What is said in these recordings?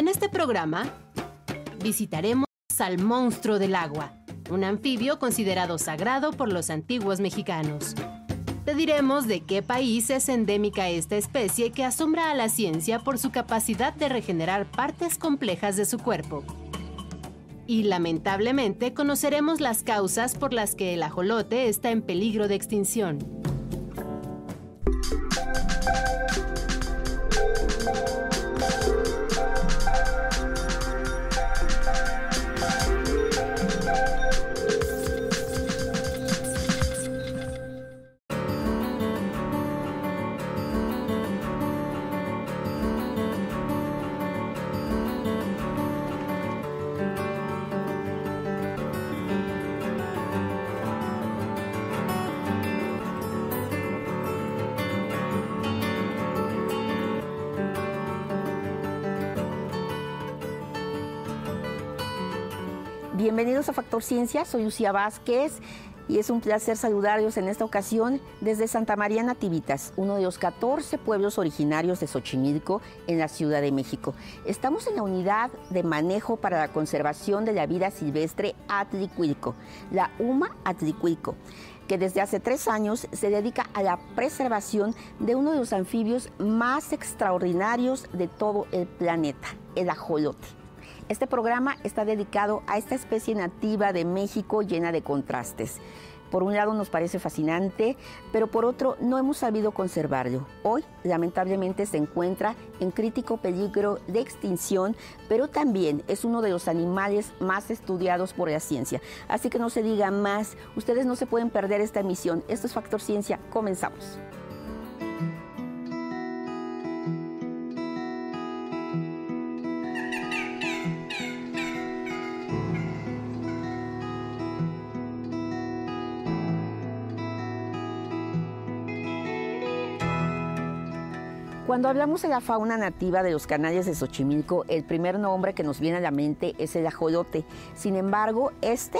En este programa visitaremos al monstruo del agua, un anfibio considerado sagrado por los antiguos mexicanos. Te diremos de qué país es endémica esta especie que asombra a la ciencia por su capacidad de regenerar partes complejas de su cuerpo. Y lamentablemente conoceremos las causas por las que el ajolote está en peligro de extinción. Bienvenidos a Factor Ciencia, soy Lucía Vázquez y es un placer saludarlos en esta ocasión desde Santa María Nativitas, uno de los 14 pueblos originarios de Xochimilco en la Ciudad de México. Estamos en la unidad de manejo para la conservación de la vida silvestre Atlicuilco, la UMA Atlicuilco que desde hace tres años se dedica a la preservación de uno de los anfibios más extraordinarios de todo el planeta, el ajolote. Este programa está dedicado a esta especie nativa de México llena de contrastes. Por un lado nos parece fascinante, pero por otro no hemos sabido conservarlo. Hoy lamentablemente se encuentra en crítico peligro de extinción, pero también es uno de los animales más estudiados por la ciencia. Así que no se diga más, ustedes no se pueden perder esta emisión. Esto es Factor Ciencia, comenzamos. Cuando hablamos de la fauna nativa de los canales de Xochimilco, el primer nombre que nos viene a la mente es el ajolote. Sin embargo, este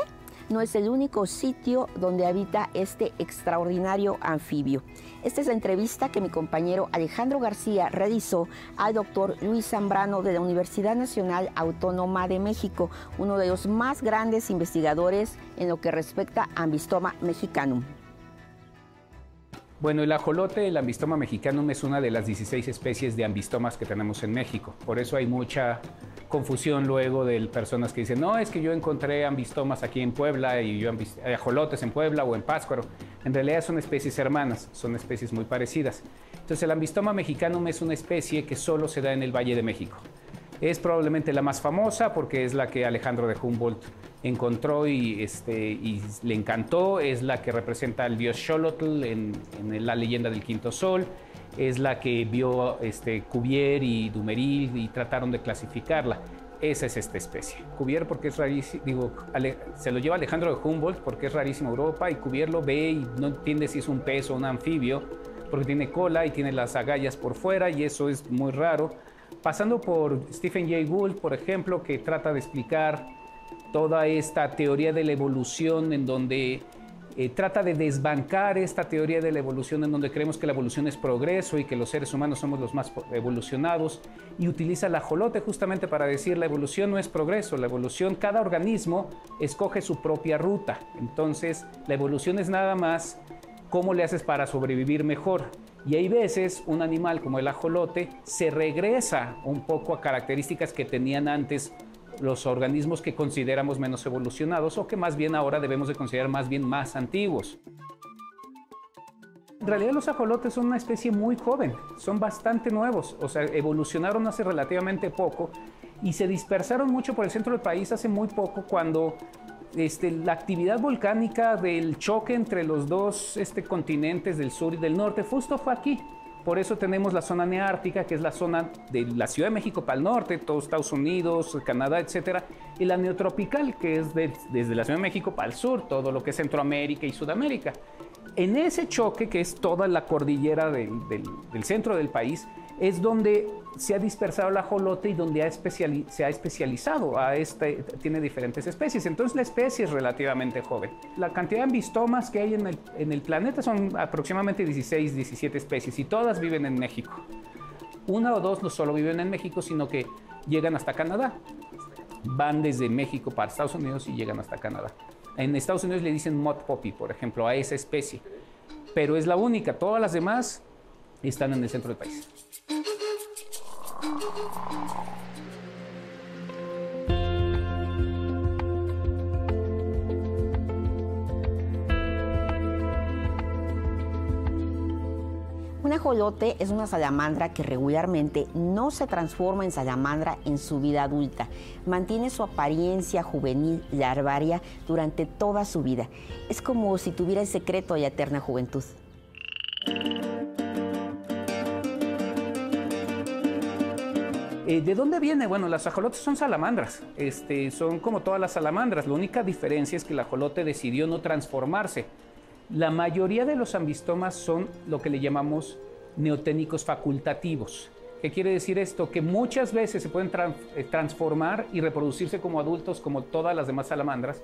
no es el único sitio donde habita este extraordinario anfibio. Esta es la entrevista que mi compañero Alejandro García realizó al doctor Luis Zambrano de la Universidad Nacional Autónoma de México, uno de los más grandes investigadores en lo que respecta a Ambistoma mexicanum. Bueno, el ajolote, el ambistoma mexicanum, es una de las 16 especies de ambistomas que tenemos en México. Por eso hay mucha confusión luego de personas que dicen, no, es que yo encontré ambistomas aquí en Puebla y yo ajolotes en Puebla o en Pátzcuaro. En realidad son especies hermanas, son especies muy parecidas. Entonces el ambistoma mexicanum es una especie que solo se da en el Valle de México. Es probablemente la más famosa porque es la que Alejandro de Humboldt encontró y, este, le encantó. Es la que representa al dios Xolotl en, la leyenda del Quinto Sol. Es la que vio este, Cuvier y Dumeril y trataron de clasificarla. Esa es esta especie. Cuvier porque es rarísimo, digo, se lo lleva Alejandro de Humboldt porque es rarísimo Europa y Cuvier lo ve y no entiende si es un pez o un anfibio porque tiene cola y tiene las agallas por fuera y eso es muy raro pasando por Stephen Jay Gould, por ejemplo, que trata de explicar toda esta teoría de la evolución en donde eh, trata de desbancar esta teoría de la evolución en donde creemos que la evolución es progreso y que los seres humanos somos los más evolucionados y utiliza el ajolote justamente para decir la evolución no es progreso, la evolución, cada organismo escoge su propia ruta. Entonces, la evolución es nada más cómo le haces para sobrevivir mejor. Y hay veces un animal como el ajolote se regresa un poco a características que tenían antes los organismos que consideramos menos evolucionados o que más bien ahora debemos de considerar más bien más antiguos. En realidad los ajolotes son una especie muy joven, son bastante nuevos, o sea, evolucionaron hace relativamente poco y se dispersaron mucho por el centro del país hace muy poco cuando este, la actividad volcánica del choque entre los dos este, continentes del sur y del norte justo fue aquí. Por eso tenemos la zona neártica, que es la zona de la Ciudad de México para el norte, todo Estados Unidos, Canadá, etcétera, y la neotropical, que es desde la Ciudad de México para el sur, todo lo que es Centroamérica y Sudamérica. En ese choque, que es toda la cordillera del centro del país, es donde se ha dispersado el ajolote y donde se ha especializado. Este, tiene diferentes especies. Entonces la especie es relativamente joven. La cantidad de ambistomas que hay en el, en el planeta son aproximadamente 16, 17 especies y todas viven en México. una o dos no solo viven en México, sino que llegan hasta Canadá. Van desde México para Estados Unidos y llegan hasta Canadá. En Estados Unidos le dicen mud poppy, por ejemplo, a esa especie. Pero es la única, todas las demás están en el centro del país. Es una salamandra que regularmente no se transforma en salamandra en su vida adulta. Mantiene su apariencia juvenil larvaria durante toda su vida. Es como si tuviera el secreto de eterna juventud. Eh, ¿De dónde viene? Bueno, las ajolotes son salamandras, este, son como todas las salamandras. La única diferencia es que el ajolote decidió no transformarse. La mayoría de los ambistomas son lo que le llamamos neoténicos facultativos. ¿Qué quiere decir esto? Que muchas veces se pueden eh, transformar y reproducirse como adultos como todas las demás salamandras,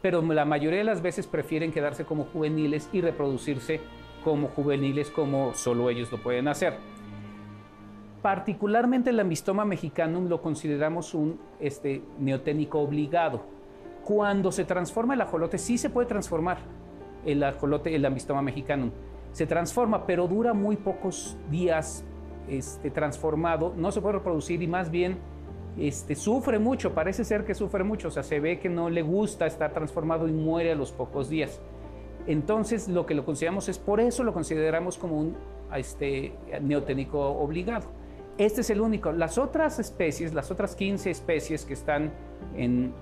pero la mayoría de las veces prefieren quedarse como juveniles y reproducirse como juveniles como solo ellos lo pueden hacer. Particularmente el ambistoma mexicanum lo consideramos un este, neoténico obligado. Cuando se transforma el ajolote, sí se puede transformar el ajolote, el ambistoma mexicanum. Se transforma, pero dura muy pocos días este, transformado, no se puede reproducir y más bien este, sufre mucho, parece ser que sufre mucho, o sea, se ve que no le gusta estar transformado y muere a los pocos días. Entonces, lo que lo consideramos es, por eso lo consideramos como un este, neoténico obligado. Este es el único. Las otras especies, las otras 15 especies que están en,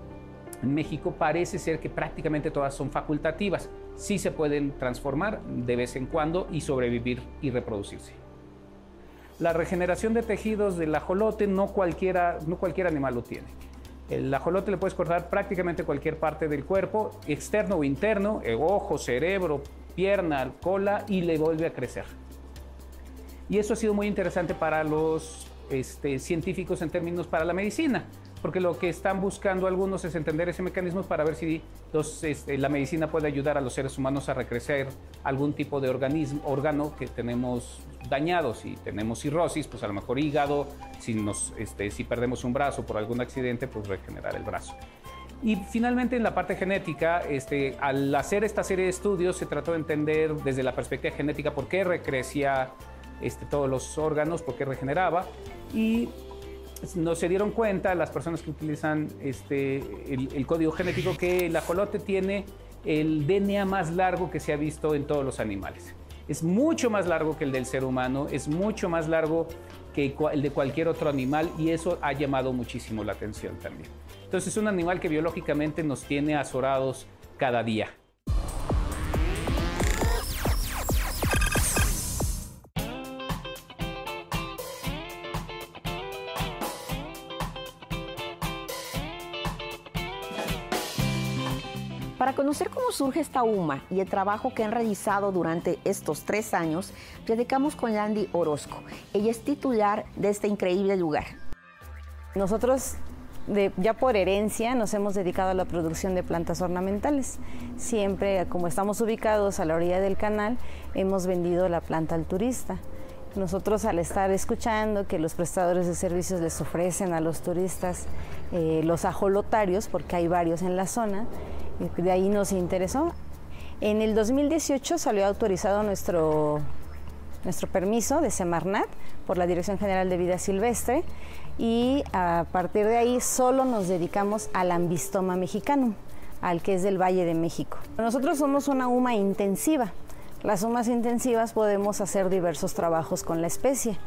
México, parece ser que prácticamente todas son facultativas. Sí se pueden transformar de vez en cuando y sobrevivir y reproducirse. La regeneración de tejidos del ajolote no, cualquiera, no cualquier animal lo tiene. El ajolote le puedes cortar prácticamente cualquier parte del cuerpo, externo o interno, eh, ojo, cerebro, pierna, cola, y le vuelve a crecer. Y eso ha sido muy interesante para los este, científicos en términos para la medicina, porque lo que están buscando algunos es entender ese mecanismo para ver si este, la medicina puede ayudar a los seres humanos a recrecer algún tipo de organismo, órgano que tenemos dañado. Si tenemos cirrosis, pues a lo mejor hígado, si, nos, este, si perdemos un brazo por algún accidente, pues regenerar el brazo. Y finalmente en la parte genética, este, al hacer esta serie de estudios se trató de entender desde la perspectiva genética por qué recrecía este, todos los órganos porque regeneraba y no se dieron cuenta las personas que utilizan este, el, código genético que el ajolote tiene el DNA más largo que se ha visto en todos los animales. Es mucho más largo que el del ser humano, es mucho más largo que el de cualquier otro animal y eso ha llamado muchísimo la atención también. Entonces es un animal que biológicamente nos tiene azorados cada día. Surge esta UMA y el trabajo que han realizado durante estos tres años, platicamos con Landy Orozco. Ella es titular de este increíble lugar. Nosotros ya por herencia nos hemos dedicado a la producción de plantas ornamentales. Siempre, como estamos ubicados a la orilla del canal, hemos vendido la planta al turista. Nosotros al estar escuchando que los prestadores de servicios les ofrecen a los turistas eh, los ajolotarios, porque hay varios en la zona, de ahí nos interesó. En el 2018 salió autorizado nuestro, nuestro permiso de Semarnat por la Dirección General de Vida Silvestre y a partir de ahí solo nos dedicamos al ambistoma mexicano, al que es del Valle de México. Nosotros somos una UMA intensiva. Las UMAs intensivas podemos hacer diversos trabajos con la especie.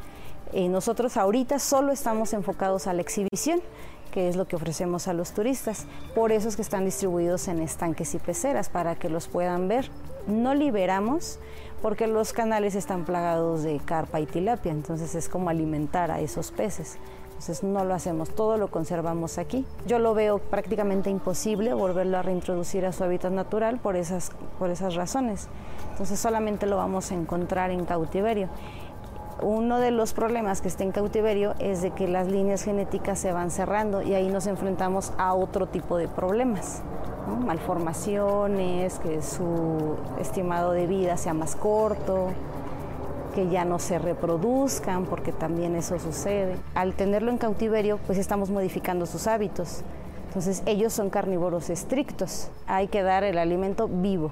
Eh, nosotros ahorita solo estamos enfocados a la exhibición que es lo que ofrecemos a los turistas. Por eso es que están distribuidos en estanques y peceras, para que los puedan ver. No liberamos porque los canales están plagados de carpa y tilapia, entonces es como alimentar a esos peces. Entonces no lo hacemos, todo lo conservamos aquí. Yo lo veo prácticamente imposible volverlo a reintroducir a su hábitat natural por esas, por esas razones. Entonces solamente lo vamos a encontrar en cautiverio. Uno de los problemas que está en cautiverio es de que las líneas genéticas se van cerrando y ahí nos enfrentamos a otro tipo de problemas, malformaciones, que su estimado de vida sea más corto. que ya no se reproduzcan, porque también eso sucede. Al tenerlo en cautiverio, pues estamos modificando sus hábitos. Entonces ellos son carnívoros estrictos. Hay que dar el alimento vivo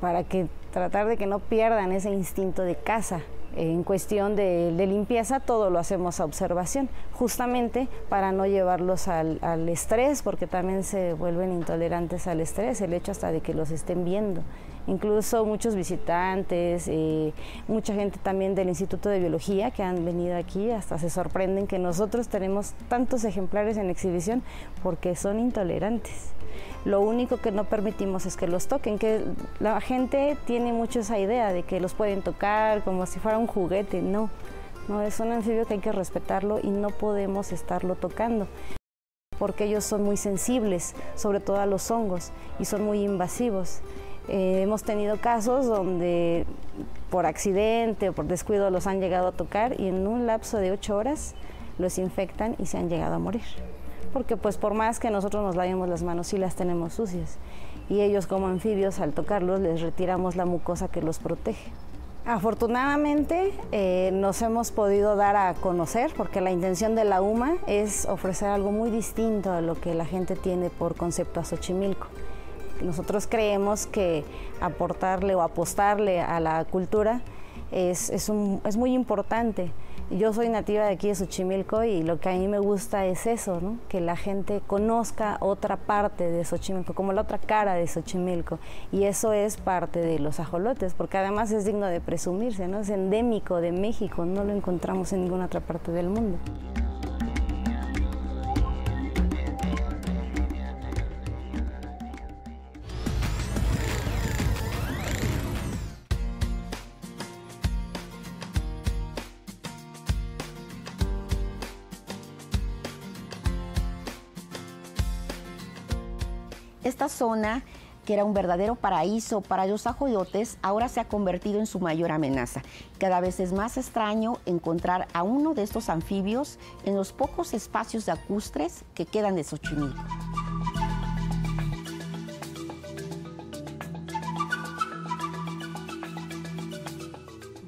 para que tratar de que no pierdan ese instinto de caza. En cuestión de, limpieza, todo lo hacemos a observación, justamente para no llevarlos al, al, estrés, porque también se vuelven intolerantes al estrés, el hecho hasta de que los estén viendo incluso muchos visitantes, eh, mucha gente también del Instituto de Biología que han venido aquí, hasta se sorprenden que nosotros tenemos tantos ejemplares en exhibición porque son intolerantes. Lo único que no permitimos es que los toquen, que la gente tiene mucho esa idea de que los pueden tocar como si fuera un juguete, no. No, es un anfibio que hay que respetarlo y no podemos estarlo tocando porque ellos son muy sensibles, sobre todo a los hongos, y son muy invasivos. Eh, hemos tenido casos donde por accidente o por descuido los han llegado a tocar y en un lapso de ocho horas los infectan y se han llegado a morir. Porque pues por más que nosotros nos lavemos las manos, sí las tenemos sucias. Y ellos como anfibios al tocarlos les retiramos la mucosa que los protege. Afortunadamente eh, nos hemos podido dar a conocer porque la intención de la UMA es ofrecer algo muy distinto a lo que la gente tiene por concepto a Xochimilco. Nosotros creemos que aportarle o apostarle a la cultura es, es, muy importante. Yo soy nativa de aquí de Xochimilco y lo que a mí me gusta es eso, que la gente conozca otra parte de Xochimilco, como la otra cara de Xochimilco. Y eso es parte de los ajolotes, porque además es digno de presumirse, ¿no? es endémico de México, no lo encontramos en ninguna otra parte del mundo. Zona, que era un verdadero paraíso para los ajolotes, ahora se ha convertido en su mayor amenaza. Cada vez es más extraño encontrar a uno de estos anfibios en los pocos espacios lacustres que quedan de Xochimilco.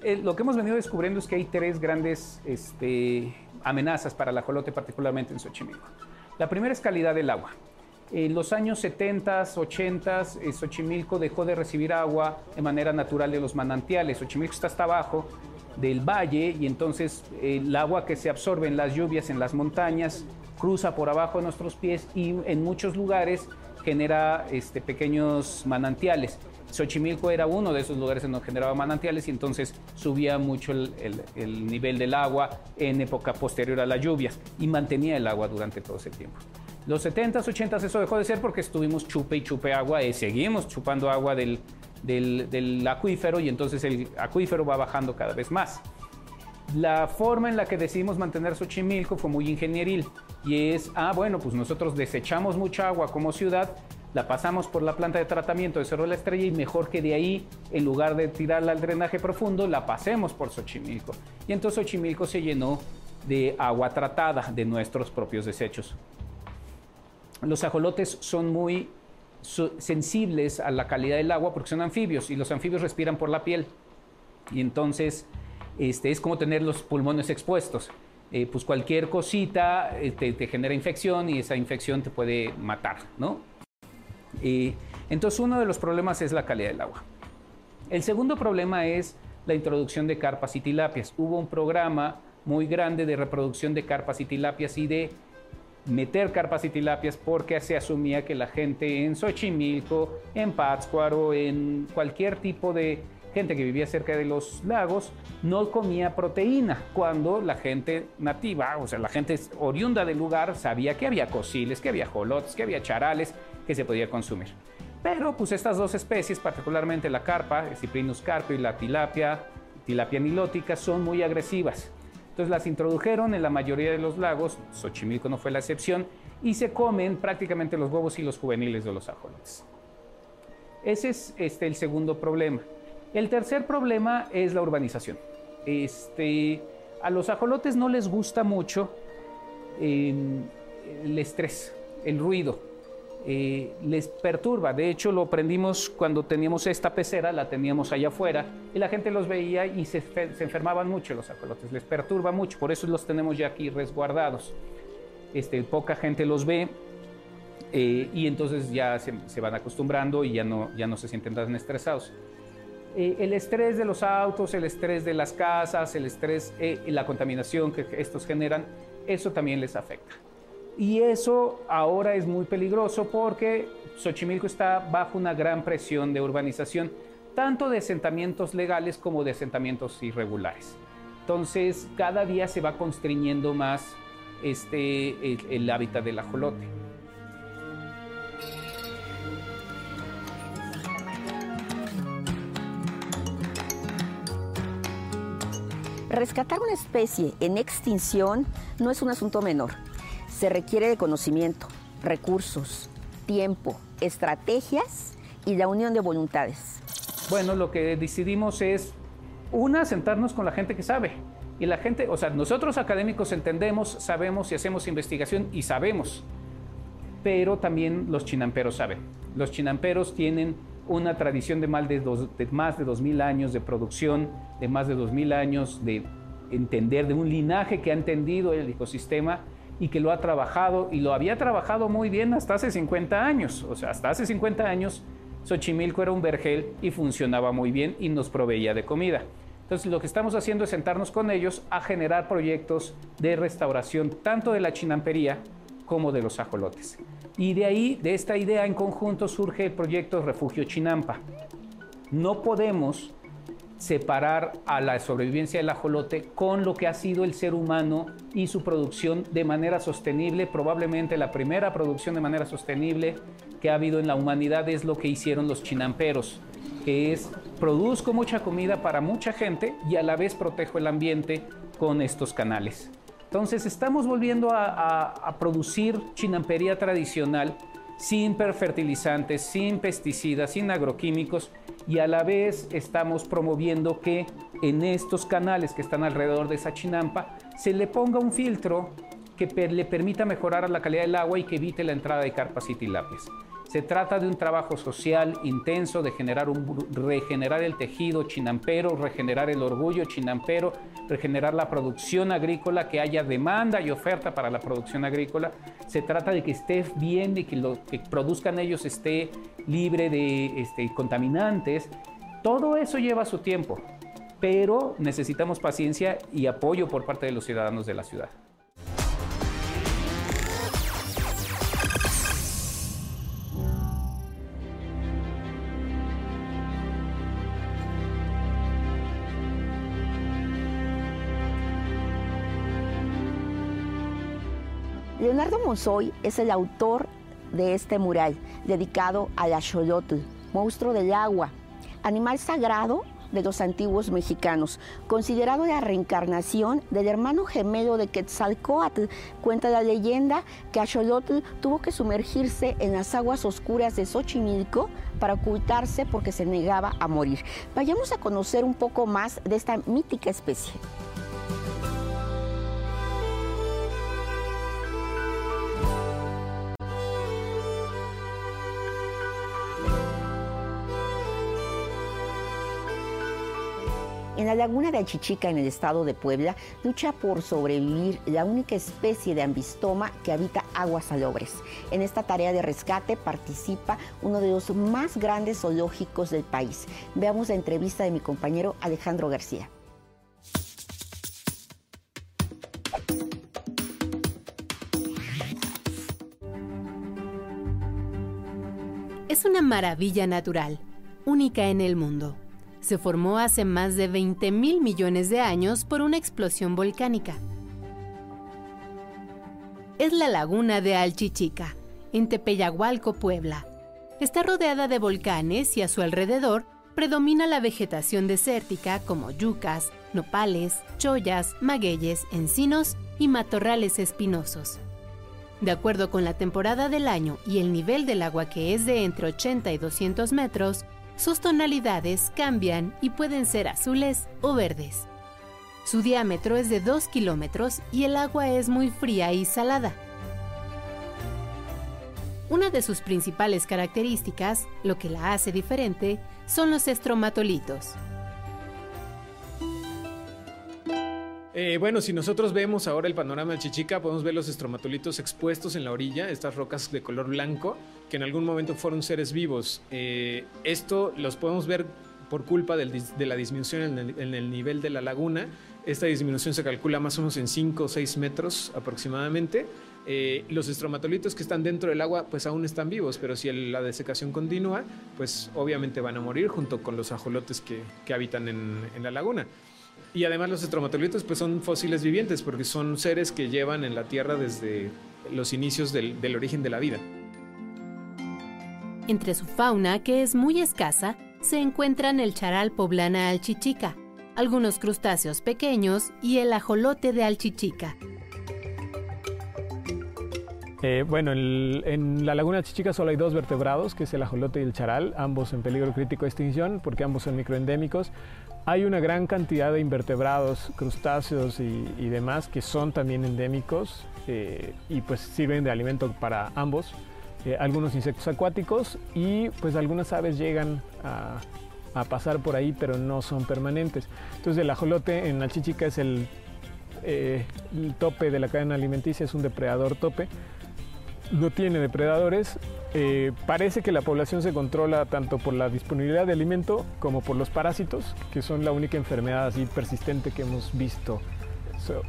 Eh, lo que hemos venido descubriendo es que hay tres grandes este, amenazas para el ajolote, particularmente en Xochimilco. La primera es calidad del agua. En los años 70, 80, eh, Xochimilco dejó de recibir agua de manera natural de los manantiales. Xochimilco está hasta abajo del valle y entonces el agua que se absorbe en las lluvias en las montañas cruza por abajo de nuestros pies y en muchos lugares genera este, pequeños manantiales. Xochimilco era uno de esos lugares en donde generaba manantiales y entonces subía mucho el, el nivel del agua en época posterior a las lluvias y mantenía el agua durante todo ese tiempo. Los 70s, 80s eso dejó de ser porque estuvimos chupe y chupe agua y seguimos chupando agua del, del, acuífero y entonces el acuífero va bajando cada vez más. La forma en la que decidimos mantener Xochimilco fue muy ingenieril y es, ah, bueno, pues nosotros desechamos mucha agua como ciudad, la pasamos por la planta de tratamiento de Cerro de la Estrella y mejor que de ahí, en lugar de tirarla al drenaje profundo, la pasemos por Xochimilco. Y entonces Xochimilco se llenó de agua tratada de nuestros propios desechos los ajolotes son muy sensibles a la calidad del agua porque son anfibios y los anfibios respiran por la piel. Y entonces este, es como tener los pulmones expuestos. Eh, pues cualquier cosita eh, te, genera infección y esa infección te puede matar, ¿no? entonces uno de los problemas es la calidad del agua. El segundo problema es la introducción de carpas y tilapias. Hubo un programa muy grande de reproducción de carpas y tilapias y de meter carpas y tilapias porque se asumía que la gente en Xochimilco, en Pátzcuaro, en cualquier tipo de gente que vivía cerca de los lagos no comía proteína, cuando la gente nativa, o sea, la gente oriunda del lugar sabía que había cociles, que había jolotes, que había charales que se podía consumir. Pero pues estas dos especies, particularmente la carpa, el Cyprinus carpio y la tilapia, tilapia nilótica, son muy agresivas. Entonces las introdujeron en la mayoría de los lagos, Xochimilco no fue la excepción, y se comen prácticamente los huevos y los juveniles de los ajolotes. Ese es este, el segundo problema. El tercer problema es la urbanización. Este, a los ajolotes no les gusta mucho em, el estrés, el ruido. Eh, les perturba. De hecho, lo aprendimos cuando teníamos esta pecera, la teníamos allá afuera, y la gente los veía y se, enfermaban mucho los ajolotes, les perturba mucho, por eso los tenemos ya aquí resguardados. Este, poca gente los ve eh, y entonces ya se, van acostumbrando y ya no, ya no se sienten tan estresados. Eh, el estrés de los autos, el estrés de las casas, el estrés y la contaminación que estos generan, eso también les afecta. Y eso ahora es muy peligroso porque Xochimilco está bajo una gran presión de urbanización, tanto de asentamientos legales como de asentamientos irregulares. Entonces, cada día se va constriñendo más este, el, el hábitat del ajolote. Rescatar una especie en extinción no es un asunto menor se requiere de conocimiento, recursos, tiempo, estrategias y la unión de voluntades. Bueno, lo que decidimos es, una, sentarnos con la gente que sabe. Y la gente, o sea, nosotros académicos entendemos, sabemos y hacemos investigación y sabemos, pero también los chinamperos saben. Los chinamperos tienen una tradición de más de, dos, de más de 2.000 años de producción, de más de 2.000 años de entender, de un linaje que ha entendido el ecosistema y que lo ha trabajado y lo había trabajado muy bien hasta hace 50 años. O sea, hasta hace 50 años Xochimilco era un vergel y funcionaba muy bien y nos proveía de comida. Entonces lo que estamos haciendo es sentarnos con ellos a generar proyectos de restauración tanto de la chinampería como de los ajolotes. Y de ahí, de esta idea en conjunto, surge el proyecto Refugio Chinampa. No podemos separar a la sobrevivencia del ajolote con lo que ha sido el ser humano y su producción de manera sostenible. Probablemente la primera producción de manera sostenible que ha habido en la humanidad es lo que hicieron los chinamperos, que es produzco mucha comida para mucha gente y a la vez protejo el ambiente con estos canales. Entonces estamos volviendo a, a producir chinampería tradicional sin fertilizantes, sin pesticidas, sin agroquímicos y a la vez estamos promoviendo que en estos canales que están alrededor de esa chinampa se le ponga un filtro que le permita mejorar la calidad del agua y que evite la entrada de carpas y tilapias. Se trata de un trabajo social intenso de generar un, regenerar el tejido chinampero, regenerar el orgullo chinampero, regenerar la producción agrícola, que haya demanda y oferta para la producción agrícola. Se trata de que esté bien, de que lo que produzcan ellos esté libre de este, contaminantes. Todo eso lleva su tiempo, pero necesitamos paciencia y apoyo por parte de los ciudadanos de la ciudad. Leonardo Monzoy es el autor de este mural dedicado al axolotl, monstruo del agua, animal sagrado de los antiguos mexicanos, considerado la reencarnación del hermano gemelo de Quetzalcoatl. Cuenta la leyenda que Axolotl tuvo que sumergirse en las aguas oscuras de Xochimilco para ocultarse porque se negaba a morir. Vayamos a conocer un poco más de esta mítica especie. En la laguna de Achichica, en el estado de Puebla, lucha por sobrevivir la única especie de ambistoma que habita aguas salobres. En esta tarea de rescate participa uno de los más grandes zoológicos del país. Veamos la entrevista de mi compañero Alejandro García. Es una maravilla natural, única en el mundo se formó hace más de 20 mil millones de años por una explosión volcánica. Es la laguna de Alchichica, en Tepeyagualco, Puebla. Está rodeada de volcanes y a su alrededor predomina la vegetación desértica como yucas, nopales, chollas, magueyes, encinos y matorrales espinosos. De acuerdo con la temporada del año y el nivel del agua que es de entre 80 y 200 metros, sus tonalidades cambian y pueden ser azules o verdes. Su diámetro es de 2 kilómetros y el agua es muy fría y salada. Una de sus principales características, lo que la hace diferente, son los estromatolitos. Eh, bueno, si nosotros vemos ahora el panorama del Chichica, podemos ver los estromatolitos expuestos en la orilla, estas rocas de color blanco, que en algún momento fueron seres vivos. Eh, esto los podemos ver por culpa de la disminución en el, nivel de la laguna. Esta disminución se calcula más o menos en 5 o 6 metros aproximadamente. Eh, los estromatolitos que están dentro del agua pues aún están vivos, pero si la desecación continúa, pues obviamente van a morir junto con los ajolotes que, habitan en la laguna. Y además los estromatolitos pues son fósiles vivientes porque son seres que llevan en la Tierra desde los inicios del, del origen de la vida. Entre su fauna, que es muy escasa, se encuentran el charal poblana alchichica, algunos crustáceos pequeños y el ajolote de alchichica. Eh, bueno, en, la laguna Chichica solo hay dos vertebrados, que es el ajolote y el charal, ambos en peligro crítico de extinción porque ambos son microendémicos. Hay una gran cantidad de invertebrados, crustáceos y, demás que son también endémicos eh, y pues sirven de alimento para ambos. Eh, algunos insectos acuáticos y pues algunas aves llegan a, pasar por ahí pero no son permanentes. Entonces el ajolote en Chichica es el, eh, el tope de la cadena alimenticia, es un depredador tope no tiene depredadores. Eh, parece que la población se controla tanto por la disponibilidad de alimento como por los parásitos, que son la única enfermedad así persistente que hemos visto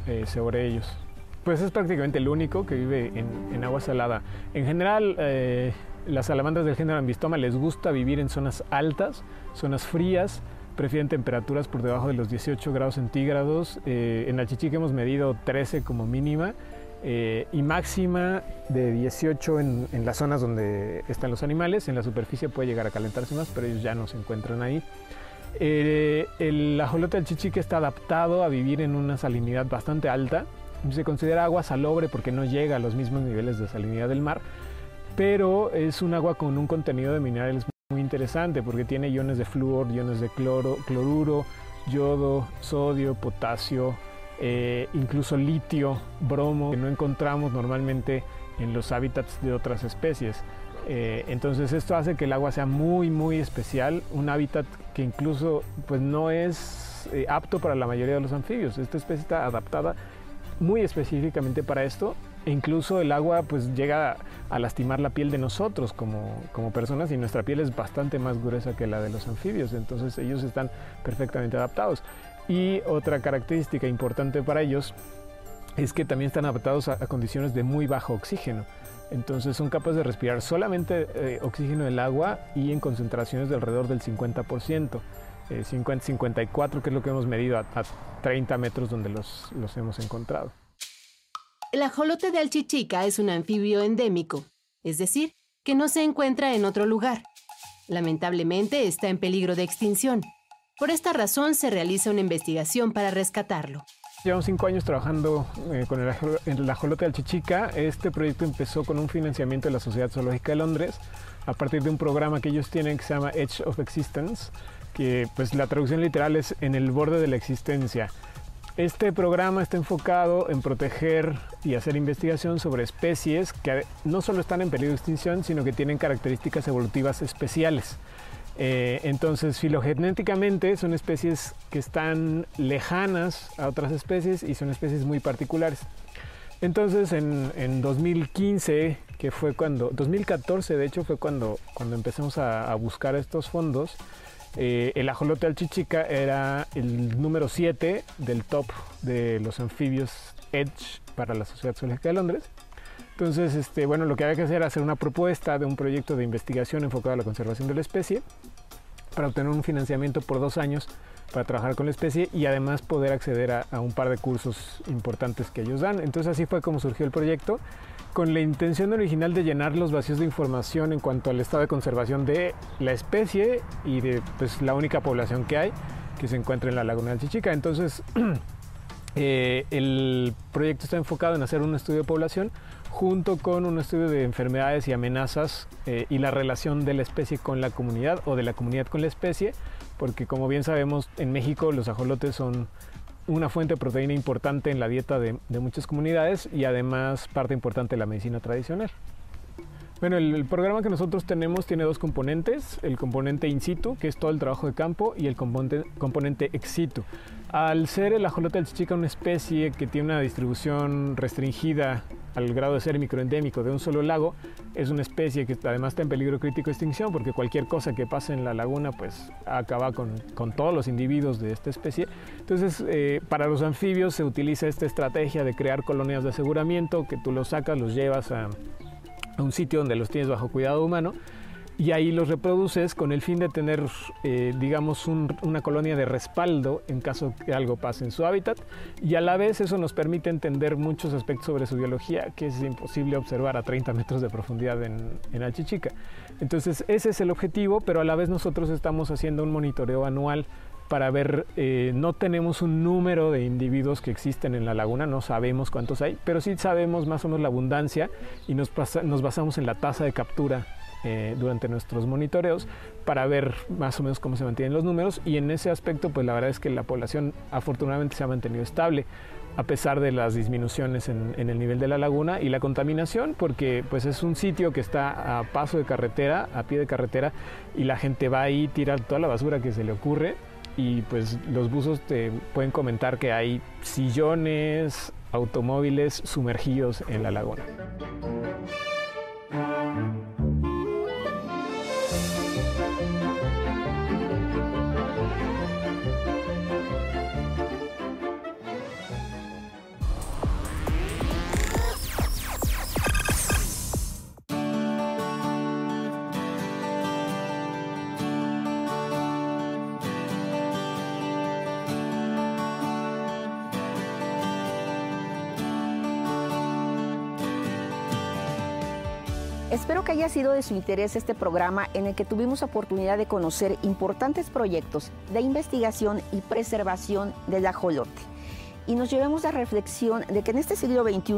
eh, sobre ellos. Pues es prácticamente el único que vive en, agua salada. En general, eh, las salamandras del género Ambistoma les gusta vivir en zonas altas, zonas frías, prefieren temperaturas por debajo de los 18 grados centígrados. En Achichica hemos medido 13 como mínima eh, y máxima de 18 en, en, las zonas donde están los animales. En la superficie puede llegar a calentarse más, pero ellos ya no se encuentran ahí. Eh, el ajolote del chichique está adaptado a vivir en una salinidad bastante alta. Se considera agua salobre porque no llega a los mismos niveles de salinidad del mar, pero es un agua con un contenido de minerales muy interesante porque tiene iones de flúor, iones de cloro, cloruro, yodo, sodio, potasio, eh, incluso litio, bromo, que no encontramos normalmente en los hábitats de otras especies. Eh, entonces esto hace que el agua sea muy muy especial, un hábitat que incluso pues no es eh, apto para la mayoría de los anfibios. Esta especie está adaptada muy específicamente para esto e incluso el agua pues llega a lastimar la piel de nosotros como, como personas y nuestra piel es bastante más gruesa que la de los anfibios, entonces ellos están perfectamente adaptados. Y otra característica importante para ellos es que también están adaptados a, condiciones de muy bajo oxígeno. Entonces son capaces de respirar solamente eh, oxígeno del agua y en concentraciones de alrededor del 50%, eh, 50, 54 que es lo que hemos medido a, a 30 metros donde los, los hemos encontrado. El ajolote de Alchichica es un anfibio endémico, es decir, que no se encuentra en otro lugar. Lamentablemente está en peligro de extinción. Por esta razón se realiza una investigación para rescatarlo. Llevamos cinco años trabajando eh, con el, el, ajolote del Chichica. Este proyecto empezó con un financiamiento de la Sociedad Zoológica de Londres a partir de un programa que ellos tienen que se llama Edge of Existence, que pues la traducción literal es en el borde de la existencia. Este programa está enfocado en proteger y hacer investigación sobre especies que no solo están en peligro de extinción, sino que tienen características evolutivas especiales. Eh, entonces, filogenéticamente son especies que están lejanas a otras especies y son especies muy particulares. Entonces, en, en 2015, que fue cuando, 2014 de hecho fue cuando, cuando empezamos a, a buscar estos fondos, eh, el ajolote alchichica era el número 7 del top de los anfibios Edge para la Sociedad Zoológica de Londres. Entonces, este, bueno, lo que había que hacer era hacer una propuesta de un proyecto de investigación enfocado a la conservación de la especie para obtener un financiamiento por dos años para trabajar con la especie y además poder acceder a, a un par de cursos importantes que ellos dan. Entonces así fue como surgió el proyecto con la intención original de llenar los vacíos de información en cuanto al estado de conservación de la especie y de pues, la única población que hay que se encuentra en la laguna del Chichica. Entonces, eh, el proyecto está enfocado en hacer un estudio de población junto con un estudio de enfermedades y amenazas eh, y la relación de la especie con la comunidad o de la comunidad con la especie, porque como bien sabemos en México los ajolotes son una fuente de proteína importante en la dieta de, de muchas comunidades y además parte importante de la medicina tradicional. Bueno, el, programa que nosotros tenemos tiene dos componentes, el componente in situ, que es todo el trabajo de campo, y el componente, componente ex situ. Al ser el ajolote del chichica una especie que tiene una distribución restringida al grado de ser microendémico de un solo lago, es una especie que además está en peligro crítico de extinción porque cualquier cosa que pase en la laguna pues acaba con, con todos los individuos de esta especie. Entonces, eh, para los anfibios se utiliza esta estrategia de crear colonias de aseguramiento, que tú los sacas, los llevas a, a un sitio donde los tienes bajo cuidado humano y ahí los reproduces con el fin de tener, eh, digamos, una colonia de respaldo en caso que algo pase en su hábitat y a la vez eso nos permite entender muchos aspectos sobre su biología que es imposible observar a 30 metros de profundidad en, en Achichica. Entonces ese es el objetivo, pero a la vez nosotros estamos haciendo un monitoreo anual para ver, eh, no tenemos un número de individuos que existen en la laguna, no sabemos cuántos hay, pero sí sabemos más o menos la abundancia y nos, nos basamos en la tasa de captura eh, durante nuestros monitoreos para ver más o menos cómo se mantienen los números y en ese aspecto pues la verdad es que la población afortunadamente se ha mantenido estable a pesar de las disminuciones en, el nivel de la laguna y la contaminación porque pues es un sitio que está a paso de carretera, a pie de carretera y la gente va ahí, tira toda la basura que se le ocurre y pues los buzos te pueden comentar que hay sillones, automóviles sumergidos en la laguna. Haya sido de su interés este programa en el que tuvimos oportunidad de conocer importantes proyectos de investigación y preservación del ajolote y nos llevemos a reflexión de que en este siglo XXI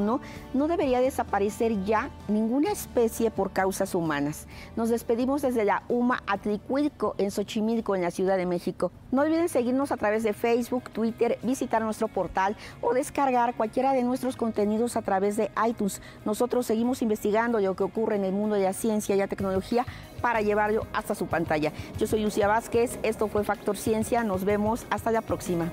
no debería desaparecer ya ninguna especie por causas humanas. Nos despedimos desde la UMA Atlicuilco en Xochimilco, en la Ciudad de México. No olviden seguirnos a través de Facebook, Twitter, visitar nuestro portal o descargar cualquiera de nuestros contenidos a través de iTunes. Nosotros seguimos investigando lo que ocurre en el mundo de la ciencia y la tecnología para llevarlo hasta su pantalla. Yo soy Lucia Vázquez, esto fue Factor Ciencia, nos vemos hasta la próxima.